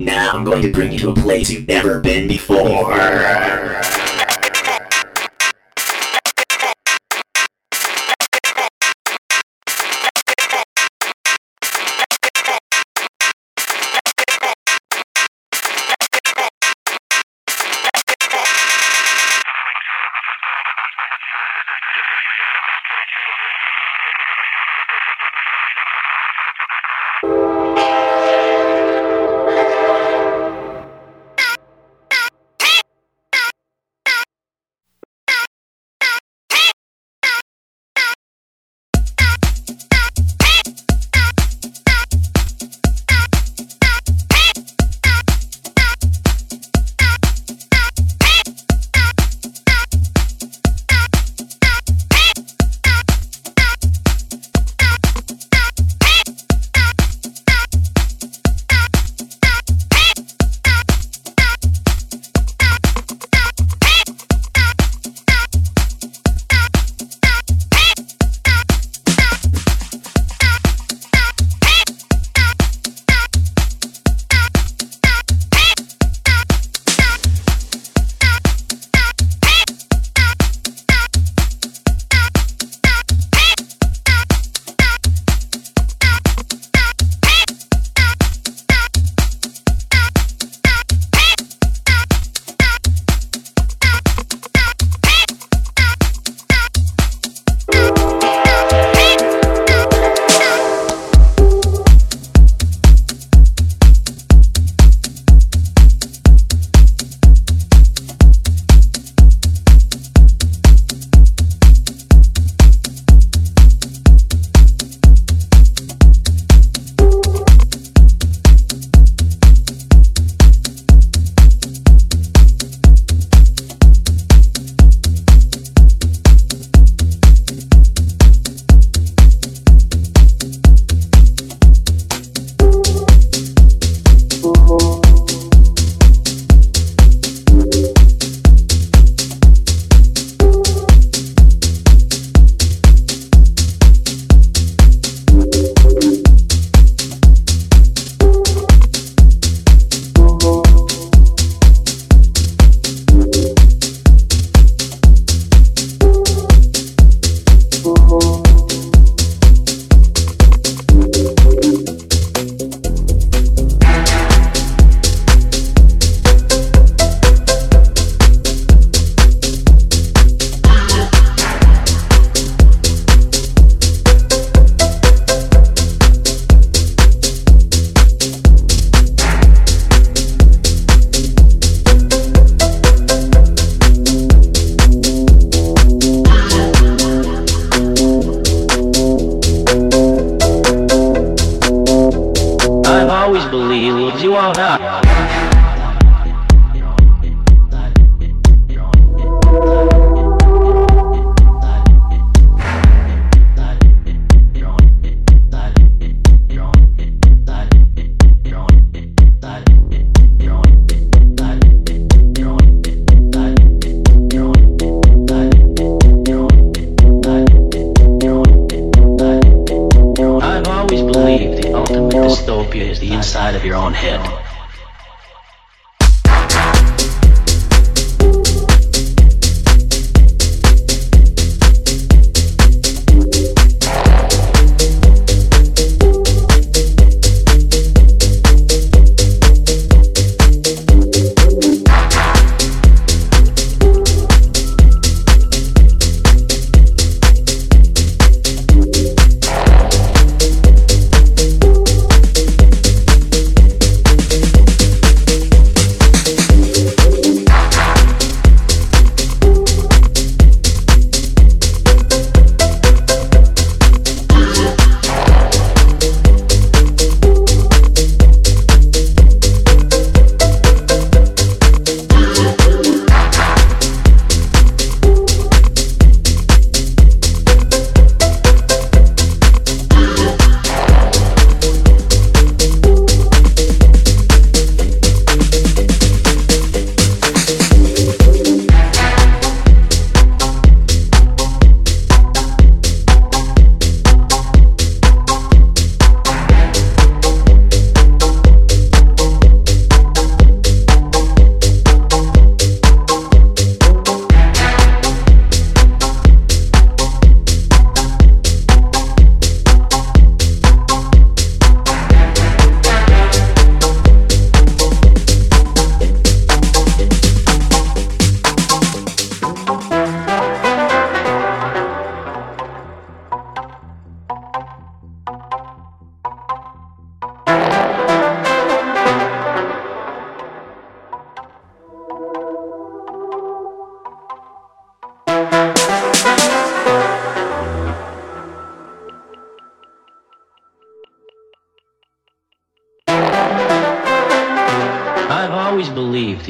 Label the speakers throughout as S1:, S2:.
S1: Now I'm going to bring you to a place you've never been before.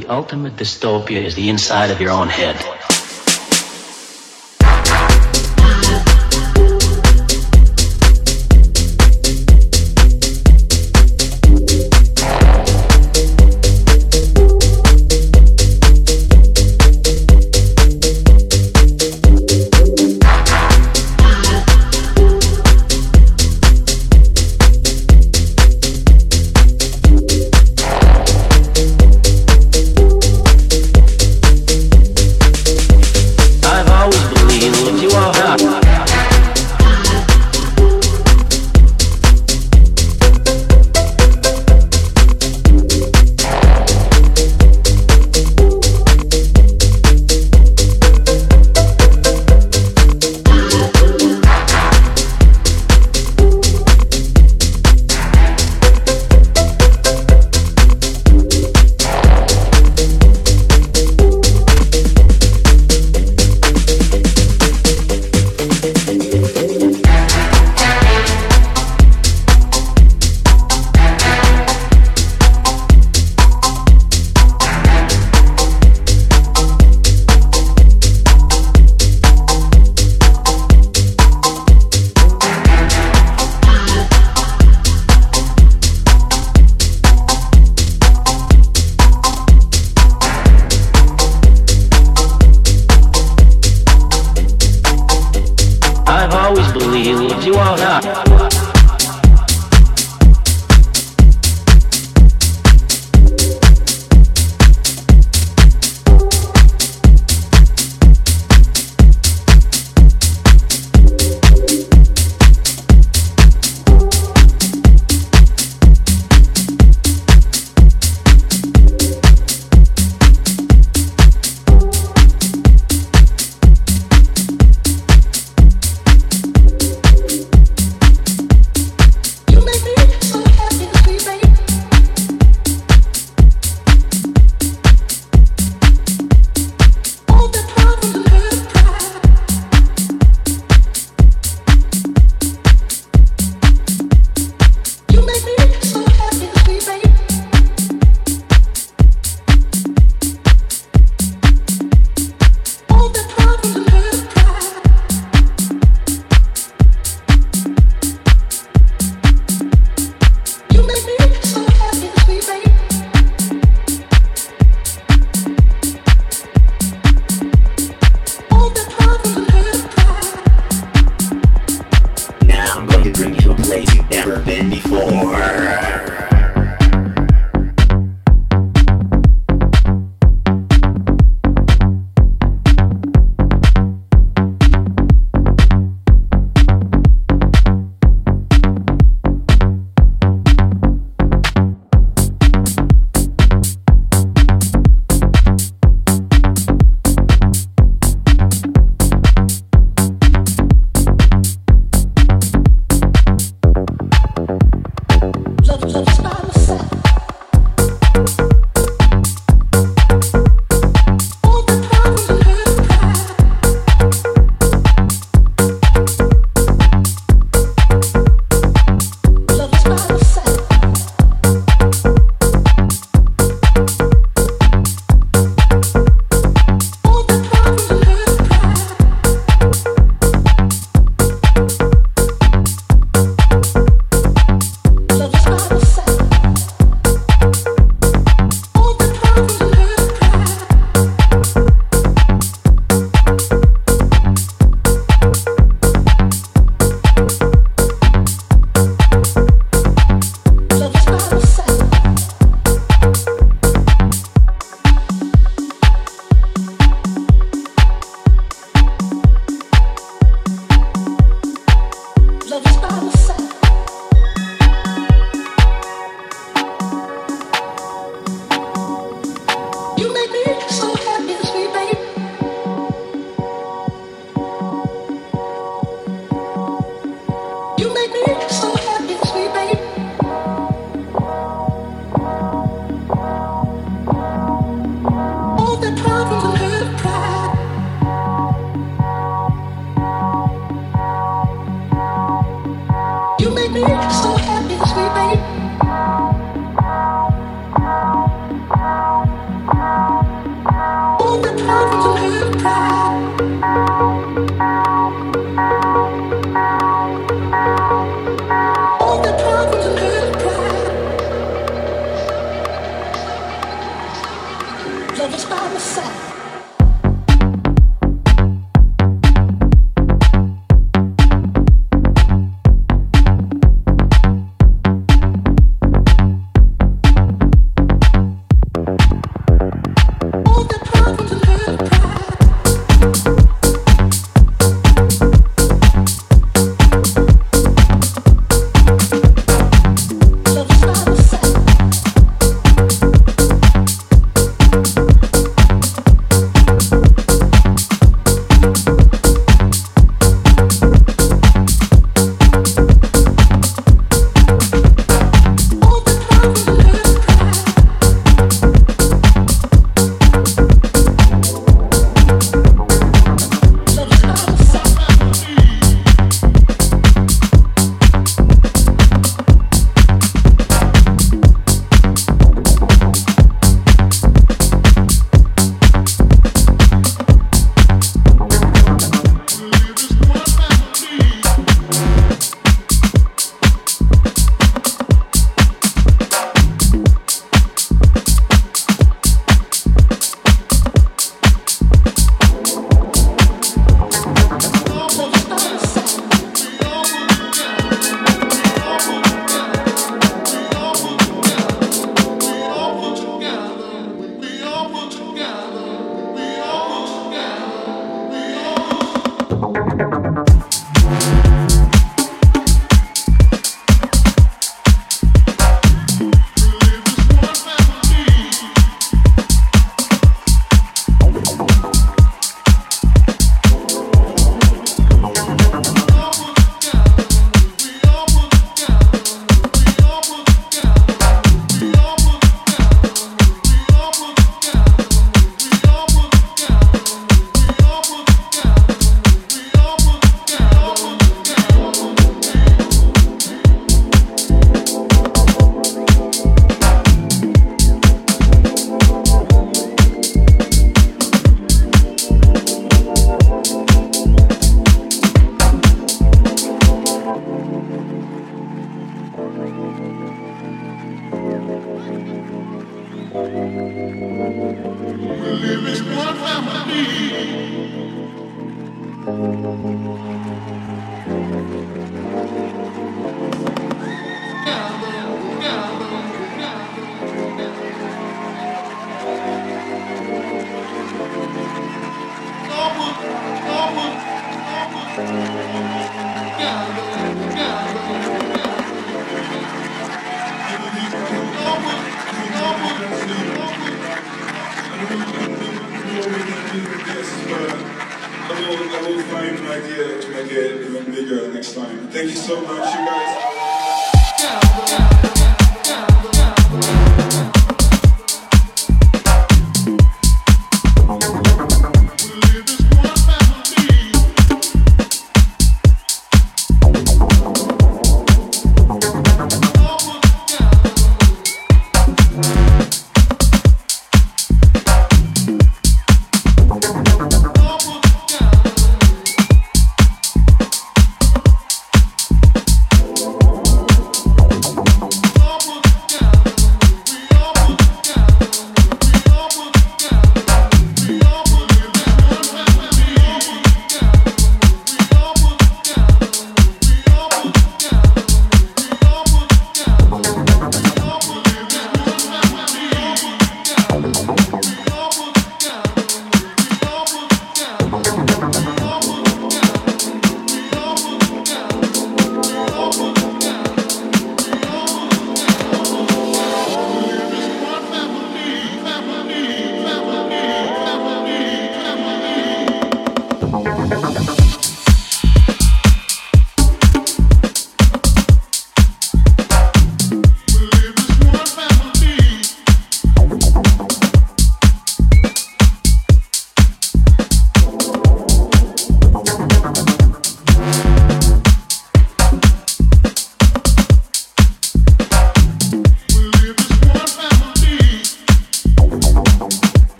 S2: The ultimate dystopia is the inside of your own head.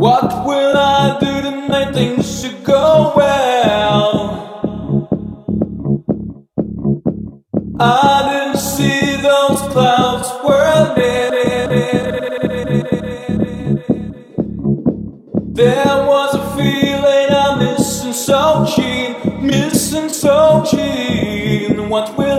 S3: What will I do to make things to go well? I didn't see those clouds whirling. There was a feeling I'm missing so keen, missing so keen. What will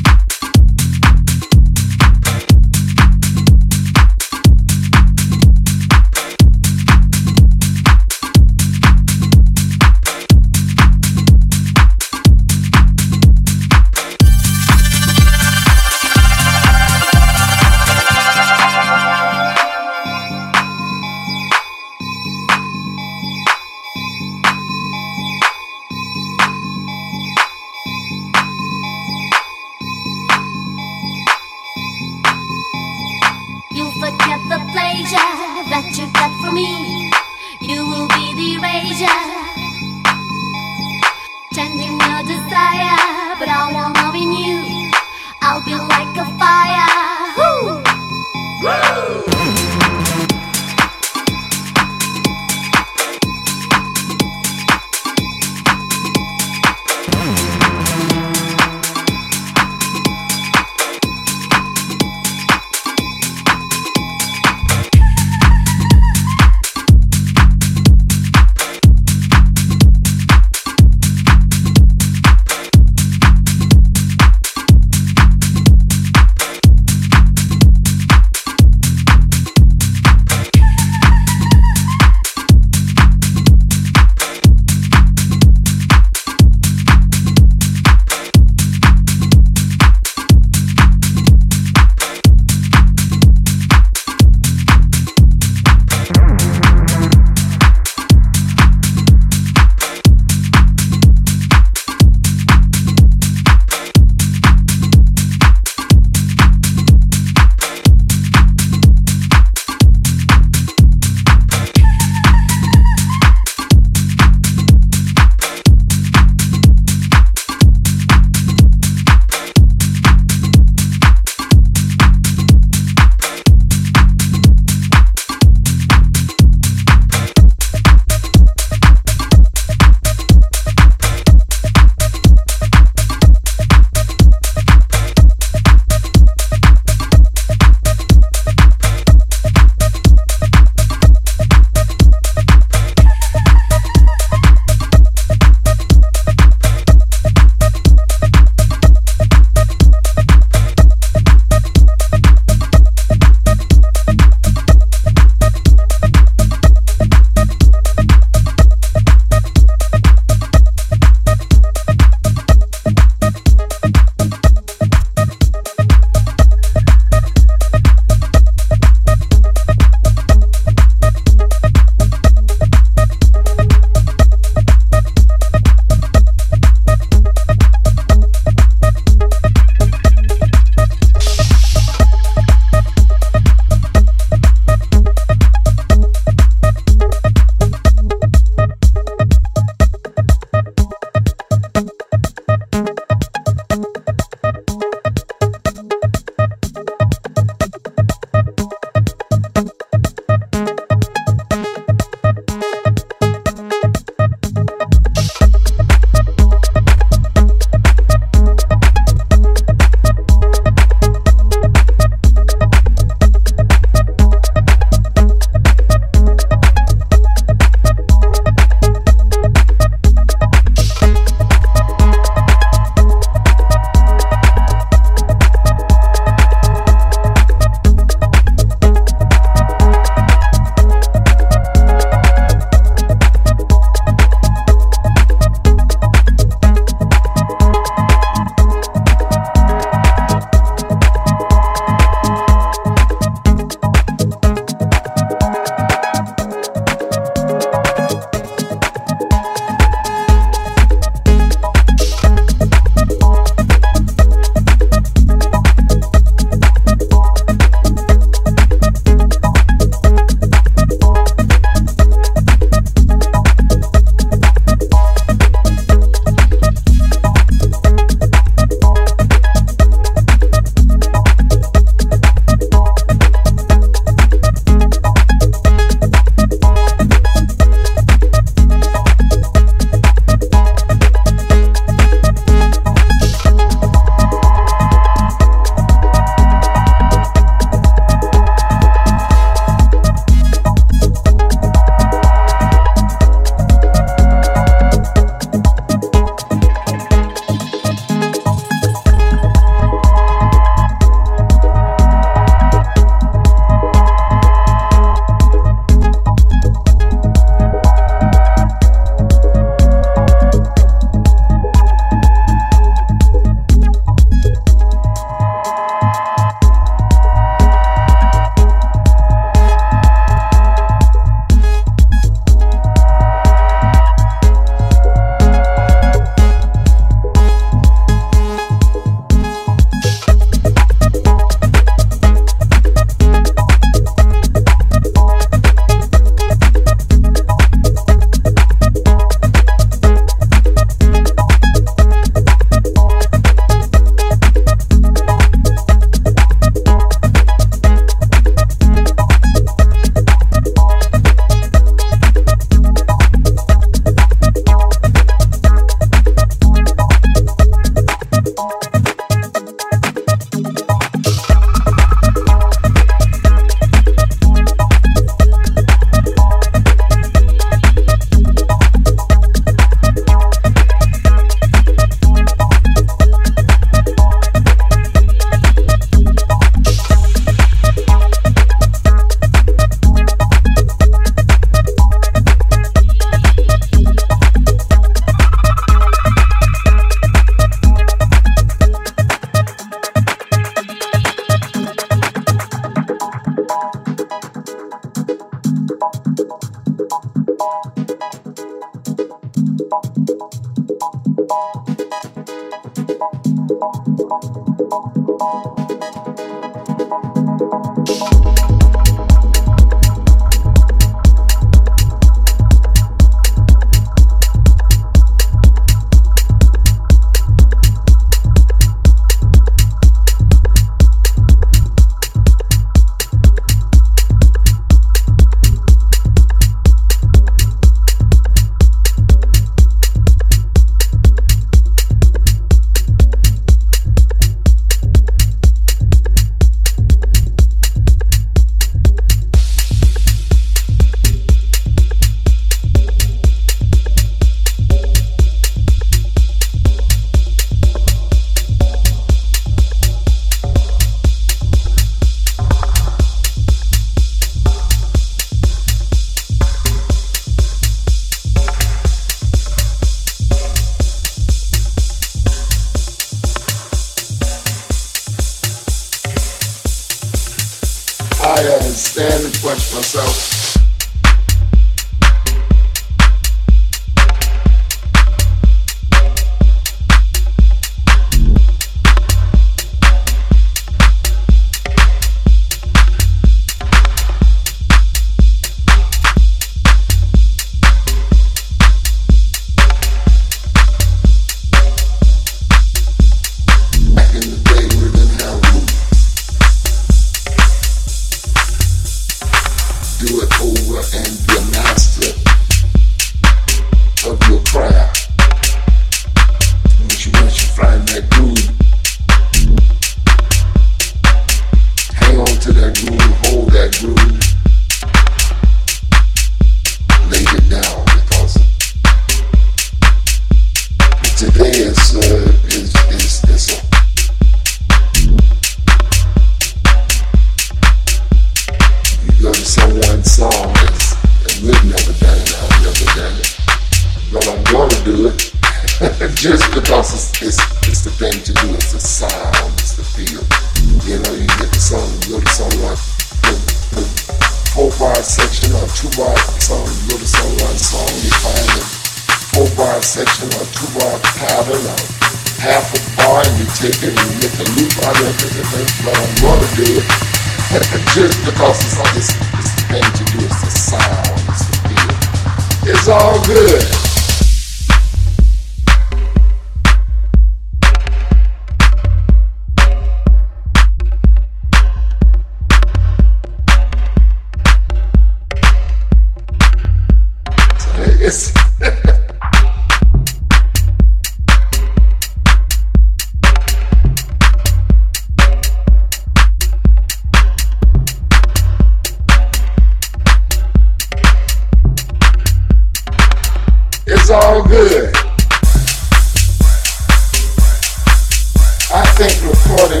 S4: two bar song, you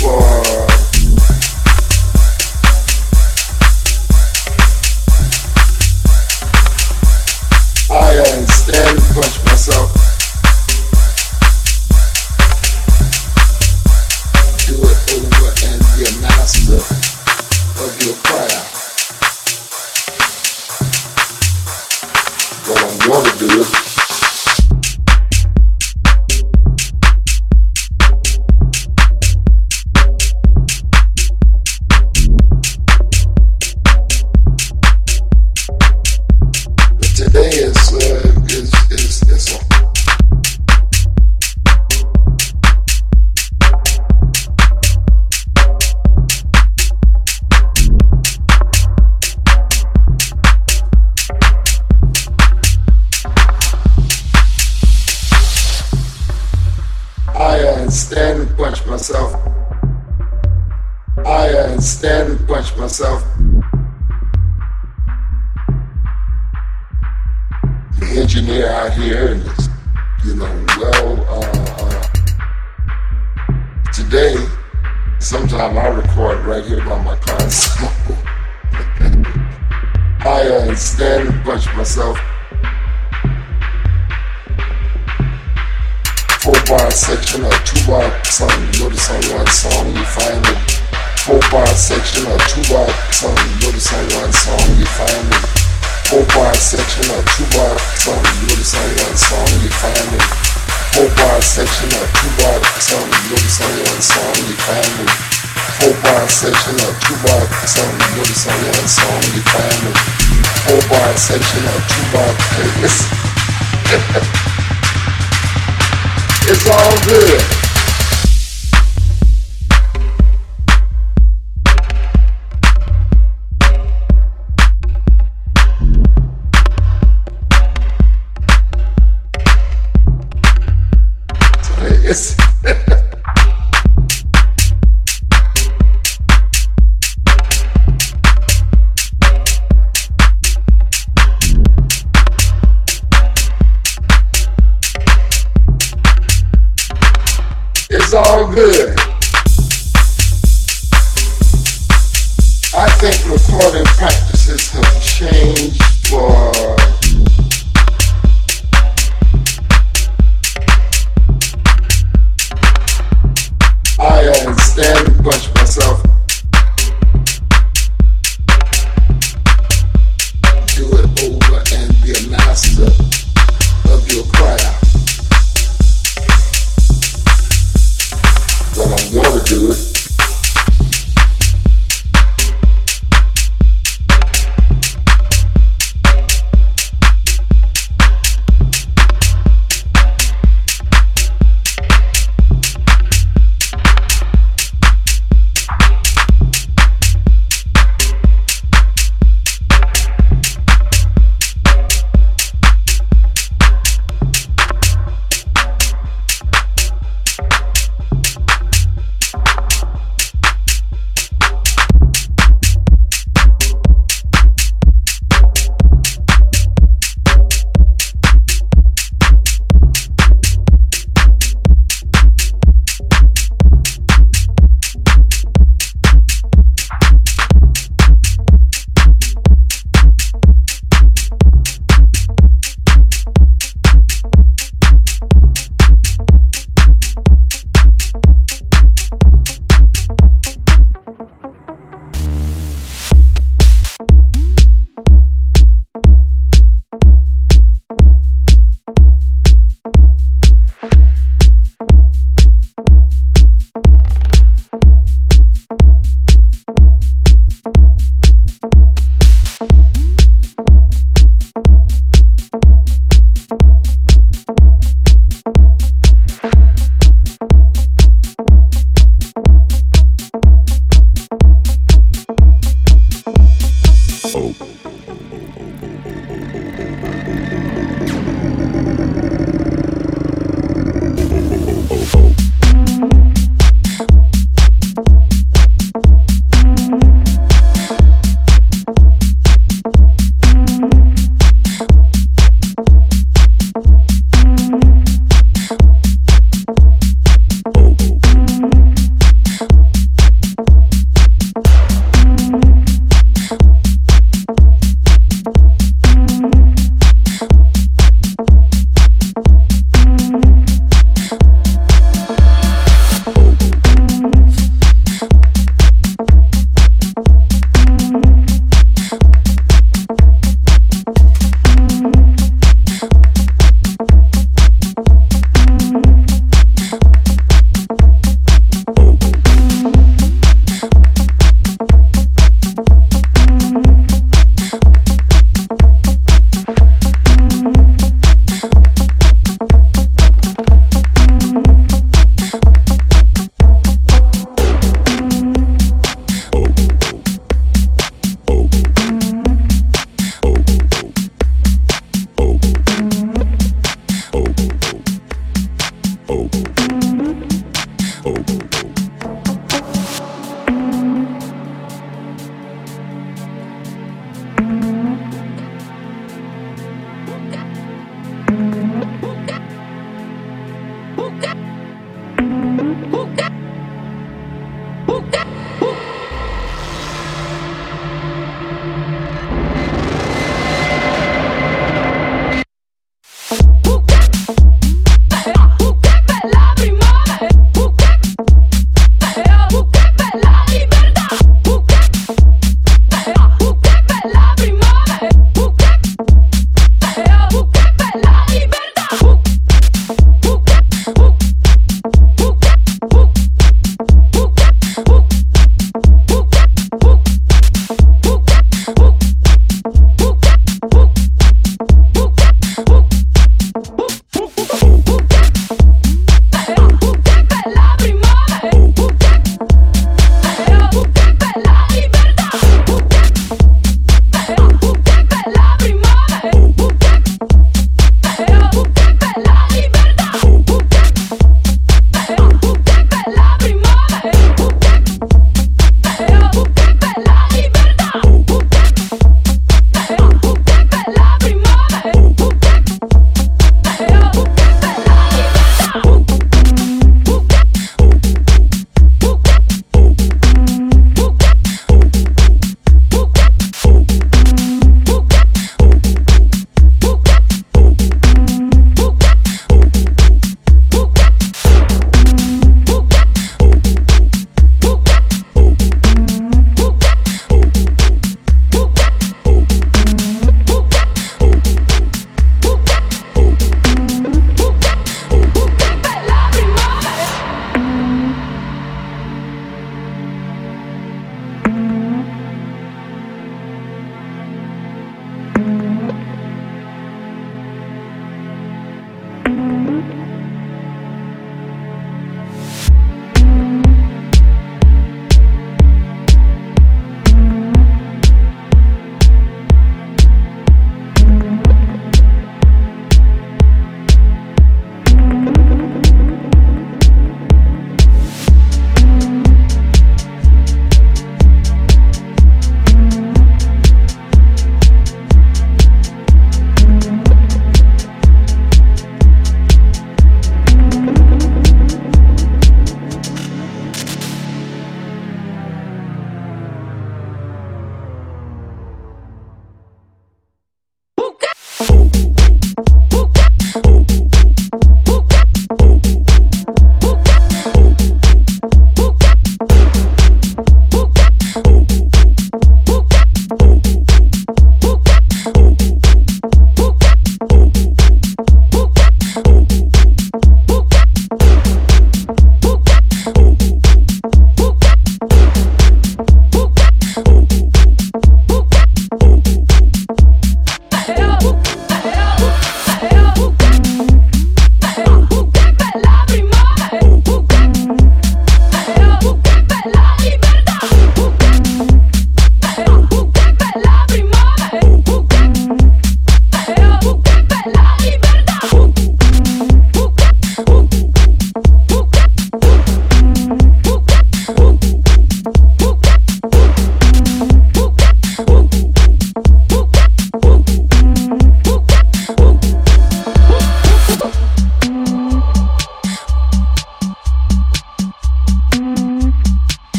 S4: notice on song, you find me. Four bar section or two bar song, you know the song, you find me. Four bar section or two bar, it's all good. It's all good. I think recording practices have changed